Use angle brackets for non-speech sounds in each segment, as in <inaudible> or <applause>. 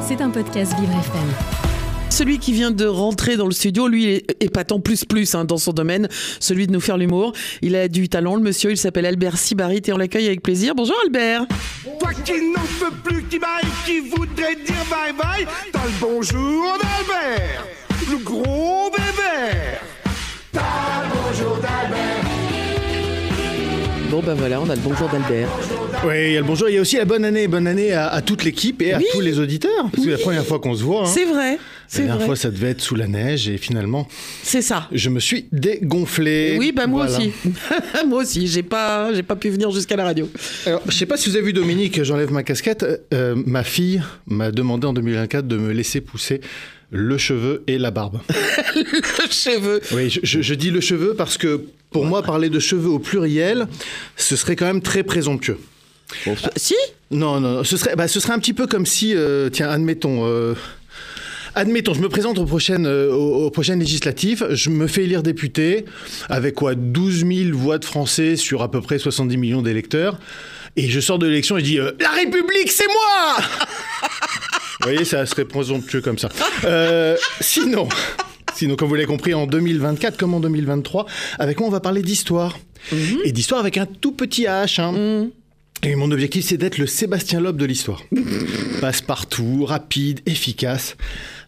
C'est un podcast Vivre FM. Celui qui vient de rentrer dans le studio, lui, est épatant plus plus hein, dans son domaine, celui de nous faire l'humour. Il a du talent, le monsieur, il s'appelle Albert Sibarit et on l'accueille avec plaisir. Bonjour Albert Toi qui n'en peux plus, qui baille, qui voudrait dire bye bye, t'as le bonjour d'Albert, le gros bébé. T'as le bonjour d'Albert. Bon ben voilà, on a le bonjour d'Albert. Oui, il y a le bonjour. Il y a aussi la bonne année. Bonne année à, à toute l'équipe et à Oui. tous les auditeurs. Parce que c'est la première fois qu'on se voit. hein. C'est vrai, La dernière vrai. fois, ça devait être sous la neige et finalement, C'est ça. je me suis dégonflé. Oui, bah moi Voilà. aussi. <laughs> moi aussi, j'ai pas, j'ai pas pu venir jusqu'à la radio. Alors, je sais pas si vous avez vu Dominique, j'enlève ma casquette. Euh, ma fille m'a demandé en 2024 de me laisser pousser le cheveu et la barbe. <laughs> Le cheveu. Oui, je, je- je dis le cheveu parce que pour moi, parler de cheveux au pluriel, ce serait quand même très présomptueux. Si Non, non, ce serait, bah, ce serait un petit peu comme si, euh, tiens, admettons, euh, admettons, je me présente aux prochaines, euh, aux, prochaines législatives, je me fais élire député avec quoi 12 000 voix de Français sur à peu près 70 millions d'électeurs, et je sors de l'élection et je dis euh, La République, c'est moi Vous voyez, ça serait présomptueux comme ça. Sinon. Sinon, comme vous l'avez compris, en 2024 comme en 2023, avec moi, on va parler d'histoire. Et d'histoire avec un tout petit H. hein. Et mon objectif, c'est d'être le Sébastien Loeb de l'histoire. Passe-partout, rapide, efficace.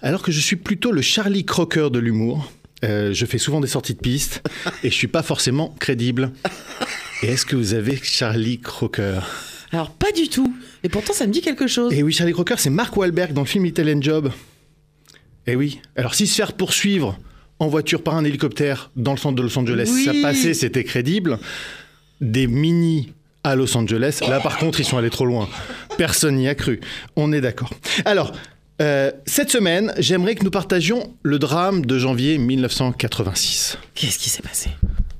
Alors que je suis plutôt le Charlie Crocker de l'humour. Euh, je fais souvent des sorties de piste et je suis pas forcément crédible. Et est-ce que vous avez Charlie Crocker? Alors pas du tout. Et pourtant, ça me dit quelque chose. Et oui, Charlie Crocker, c'est Mark Wahlberg dans le film Italian Job. Et oui. Alors, si se faire poursuivre en voiture par un hélicoptère dans le centre de Los Angeles, Oui. ça passait, c'était crédible. Des mini à Los Angeles, là par contre, ils sont allés trop loin. Personne n'y a cru. On est d'accord. Alors, euh, cette semaine, j'aimerais que nous partagions le drame de janvier 1986. Qu'est-ce qui s'est passé?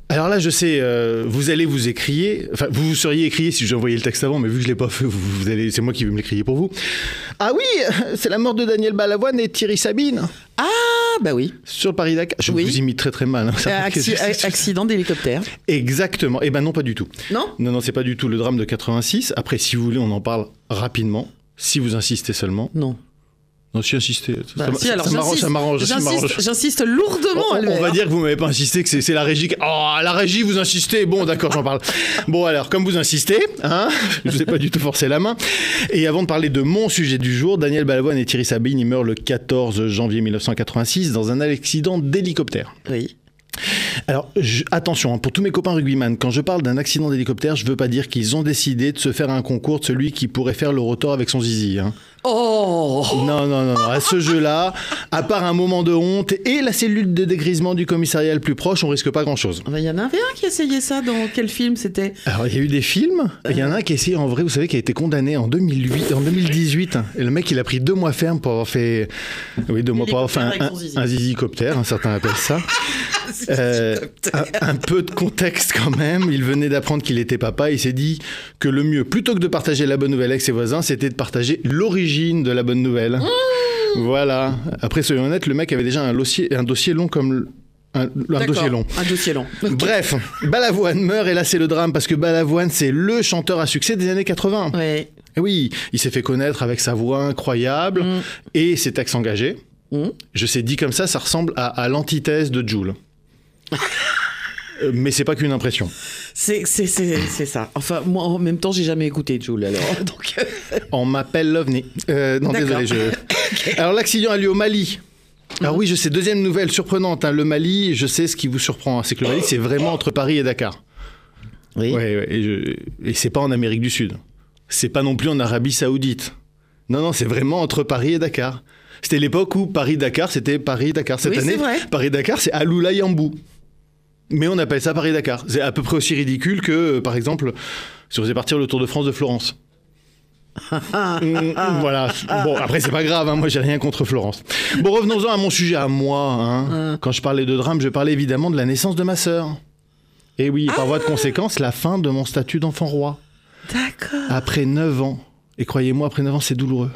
Alors là, je sais, euh, vous allez vous écrier, enfin, vous vous seriez écrié si envoyé le texte avant, mais vu que je l'ai pas fait, vous, vous allez, c'est moi qui vais me l'écrire pour vous. Ah oui, <laughs> c'est la mort de Daniel Balavoine et Thierry Sabine bah oui. sur le Paris-Dakar. Je Oui. vous imite très très mal. hein, Euh, acci- a- accident d'hélicoptère. Exactement. Eh ben non, pas du tout. Non Non, non, c'est pas du tout le drame de 86. Après, si vous voulez, on en parle rapidement. Si vous insistez seulement. Non. Non, si insistez. Bah, ça, si, ça- alors ça j'insiste. M'arrange. J'insiste, j'insiste lourdement, On, va dire que vous m'avez pas insisté, que c'est c'est la régie. qui- Oh, la régie, vous insistez. Bon, d'accord, j'en parle. <laughs> Bon, alors, comme vous insistez, hein, je vous ai pas du tout forcé la main. Et avant de parler de mon sujet du jour, Daniel Balavoine et Thierry Sabine, ils meurent le 14 janvier 1986 dans un accident d'hélicoptère. Oui. Alors, je- attention, hein, pour tous mes copains rugbyman, quand je parle d'un accident d'hélicoptère, je veux pas dire qu'ils ont décidé de se faire un concours de celui qui pourrait faire le rotor avec son zizi. hein. Oh Non, non, non, non. À ce jeu-là, à part un moment de honte et la cellule de dégrisement du commissariat le plus proche, on risque pas grand-chose. Il y en avait un qui essayait ça dans quel film c'était? Alors, il y a eu des films. Il y en a un qui a essayé, en vrai, vous savez, qui a été condamné en 2008, en 2018. Et le mec, il a pris deux mois ferme pour avoir fait, oui, deux mois pour avoir fait un, un, un zizicoptère, hein, certains appellent ça. <laughs> <laughs> Euh, un, un peu de contexte quand même. Il venait d'apprendre qu'il était papa. Il s'est dit que le mieux, plutôt que de partager la bonne nouvelle avec ses voisins, c'était de partager l'origine de la bonne nouvelle. Voilà. Après, soyons honnêtes, le mec avait déjà un dossier, un dossier long comme le- un, dossier long. Un dossier long. Bref, Balavoine meurt et là c'est le drame parce que Balavoine c'est le chanteur à succès des années 80. Ouais. Et oui, il s'est fait connaître avec sa voix incroyable Mm. et ses textes engagés. Mm. Je sais dit comme ça, ça ressemble à, à l'antithèse de Joule. Euh, Mais c'est pas qu'une impression. C'est, c'est, c'est, c'est ça. Enfin, moi, en même temps, j'ai jamais écouté Jules, alors. <laughs> Donc, euh, On m'appelle l'OVNI. Euh, non, D'accord. désolé. Je... <laughs> Alors, l'accident a lieu au Mali. Alors oui, je sais, deuxième nouvelle surprenante. hein, le Mali, je sais ce qui vous surprend. hein, c'est que le Mali, c'est vraiment entre Paris et Dakar. oui. Ouais, ouais, et, je- et c'est pas en Amérique du Sud. C'est pas non plus en Arabie Saoudite. Non, non, c'est vraiment entre Paris et Dakar. C'était l'époque où Paris-Dakar, c'était Paris-Dakar. Cette Oui, c'est année, vrai. Paris-Dakar, c'est Aloula Yambou. Mais on appelle ça Paris-Dakar. C'est à peu près aussi ridicule que, euh, par exemple, si on faisait partir le Tour de France de Florence. <laughs> Mm, voilà. Bon, après, c'est pas grave, hein, moi, j'ai rien contre Florence. Bon, revenons-en à mon sujet, à moi. hein. Quand je parlais de drame, je parlais évidemment de la naissance de ma sœur. Et oui, par voie de conséquence, la fin de mon statut d'enfant roi. D'accord. Après 9 ans. Et croyez-moi, après 9 ans, c'est douloureux.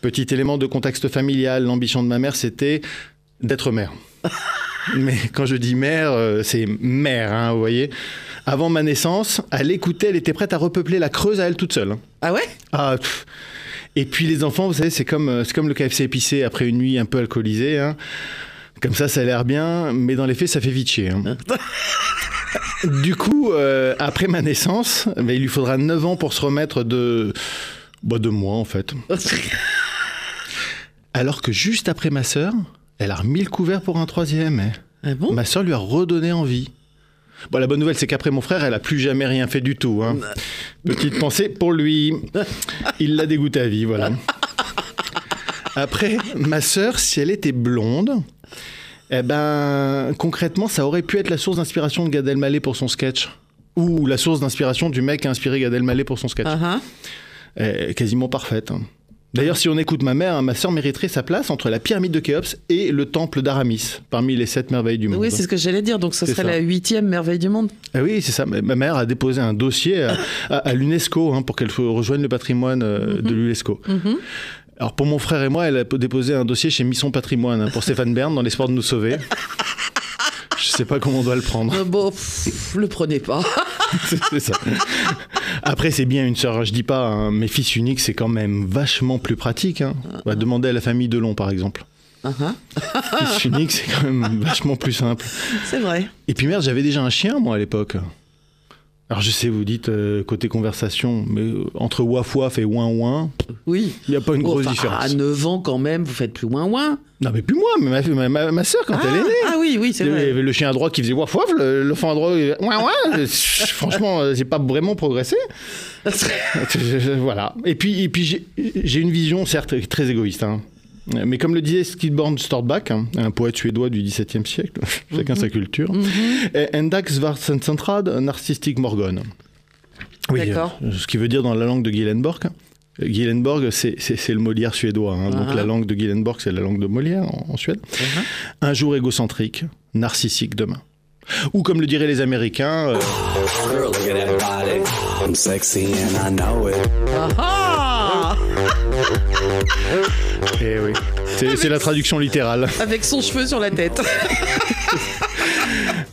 Petit élément de contexte familial, l'ambition de ma mère, c'était d'être mère. <laughs> Mais quand je dis mère, euh, c'est mère, hein, vous voyez. Avant ma naissance, à l'écouter, elle était prête à repeupler la Creuse à elle toute seule. hein. Ah ouais? Ah, pff. Et puis les enfants, vous savez, c'est comme, euh, c'est comme le KFC épicé après une nuit un peu alcoolisée. hein. Comme ça, ça a l'air bien, mais dans les faits, ça fait vite chier. hein. <laughs> du coup, euh, après ma naissance, ben, il lui faudra 9 ans pour se remettre de, bah, de moi, en fait. Alors que juste après ma sœur, elle a remis le couvert pour un troisième. eh. Ah bon? Ma sœur lui a redonné envie. Bon, la bonne nouvelle, c'est qu'après mon frère, elle a plus jamais rien fait du tout. hein. <laughs> Petite pensée pour lui. Il l'a dégoûté à vie, voilà. Après, ma sœur, si elle était blonde, eh ben, concrètement, ça aurait pu être la source d'inspiration de Gad Elmaleh pour son sketch. Ou la source d'inspiration du mec qui a inspiré Gad Elmaleh pour son sketch. Ah, ah. Eh, quasiment parfaite. hein. D'ailleurs, si on écoute ma mère, hein, ma sœur mériterait sa place entre la pyramide de Khéops et le temple d'Aramis, parmi les sept merveilles du monde. Oui, c'est ce que j'allais dire. Donc, ce serait ça. la huitième merveille du monde. Ah oui, c'est ça. Ma mère a déposé un dossier à, à- à l'UNESCO hein, pour qu'elle rejoigne le patrimoine euh, de l'UNESCO. Alors pour mon frère et moi, elle a déposé un dossier chez Mission Patrimoine hein, pour Stéphane Bern dans l'espoir de nous sauver. Je sais pas comment on doit le prendre. Euh, Bon, pff, le prenez pas. <laughs> c'est ça. Après, c'est bien une sœur, je dis pas, hein, mais fils unique, c'est quand même vachement plus pratique. Hein. On va demander à la famille Delon, par exemple. Ah. Fils unique, c'est quand même <laughs> vachement plus simple. C'est vrai. Et puis merde, j'avais déjà un chien, moi, à l'époque. Alors je sais, vous dites euh, côté conversation, mais euh, entre waf waf et ouin ouin, Oui. il n'y a pas une grosse différence. À 9 ans, quand même, vous faites plus ouin ouin. Non, mais plus moi, mais ma, ma, ma, ma soeur, quand Ah, elle est née. ah oui, oui, c'est Il y vrai. avait le chien à droite qui faisait waf waf, le- l'enfant à droite, ouin ouin. <laughs> Franchement, euh, j'ai pas vraiment progressé. <laughs> <laughs> voilà. Et puis, et puis j'ai- j'ai une vision, certes, très égoïste. hein. Mais comme le disait Skidborn Stortback, hein, un poète suédois du XVIIe siècle, <laughs> chacun sa culture, eh, Endax var centrad morgon. Oui, D'accord. euh, ce qui veut dire dans la langue de Gyllenborg. euh, Gyllenborg, c'est- le Molière suédois. hein. Donc Ah. la langue de Gyllenborg, c'est la langue de Molière en, en Suède. Un jour égocentrique, narcissique demain. Ou comme le diraient les Américains, euh, Girl, eh oui, c'est la traduction littérale. Avec son cheveu sur la tête. <laughs>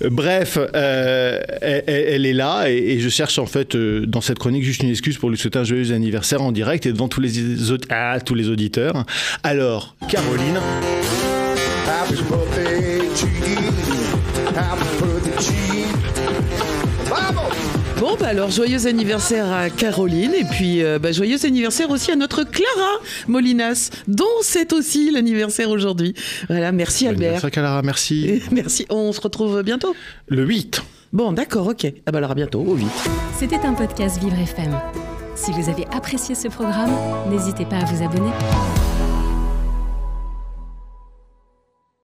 Bref, euh, elle, est là et, et je cherche en fait euh, dans cette chronique juste une excuse pour lui souhaiter un joyeux anniversaire en direct et devant tous les, aud- ah, tous les auditeurs. Alors, Caroline, Happy birthday to you. Happy birthday to you. Vamos! Bon, bah alors, joyeux anniversaire à Caroline et puis euh, bah, joyeux anniversaire aussi à notre Clara Molinas, dont c'est aussi l'anniversaire aujourd'hui. Voilà, merci Albert. anniversaire, Calara, merci. Et <laughs> Merci, on se retrouve bientôt. Le 8. Bon, d'accord, ok. Ah bah alors à bientôt, au 8. C'était un podcast Vivre FM. Si vous avez apprécié ce programme, n'hésitez pas à vous abonner.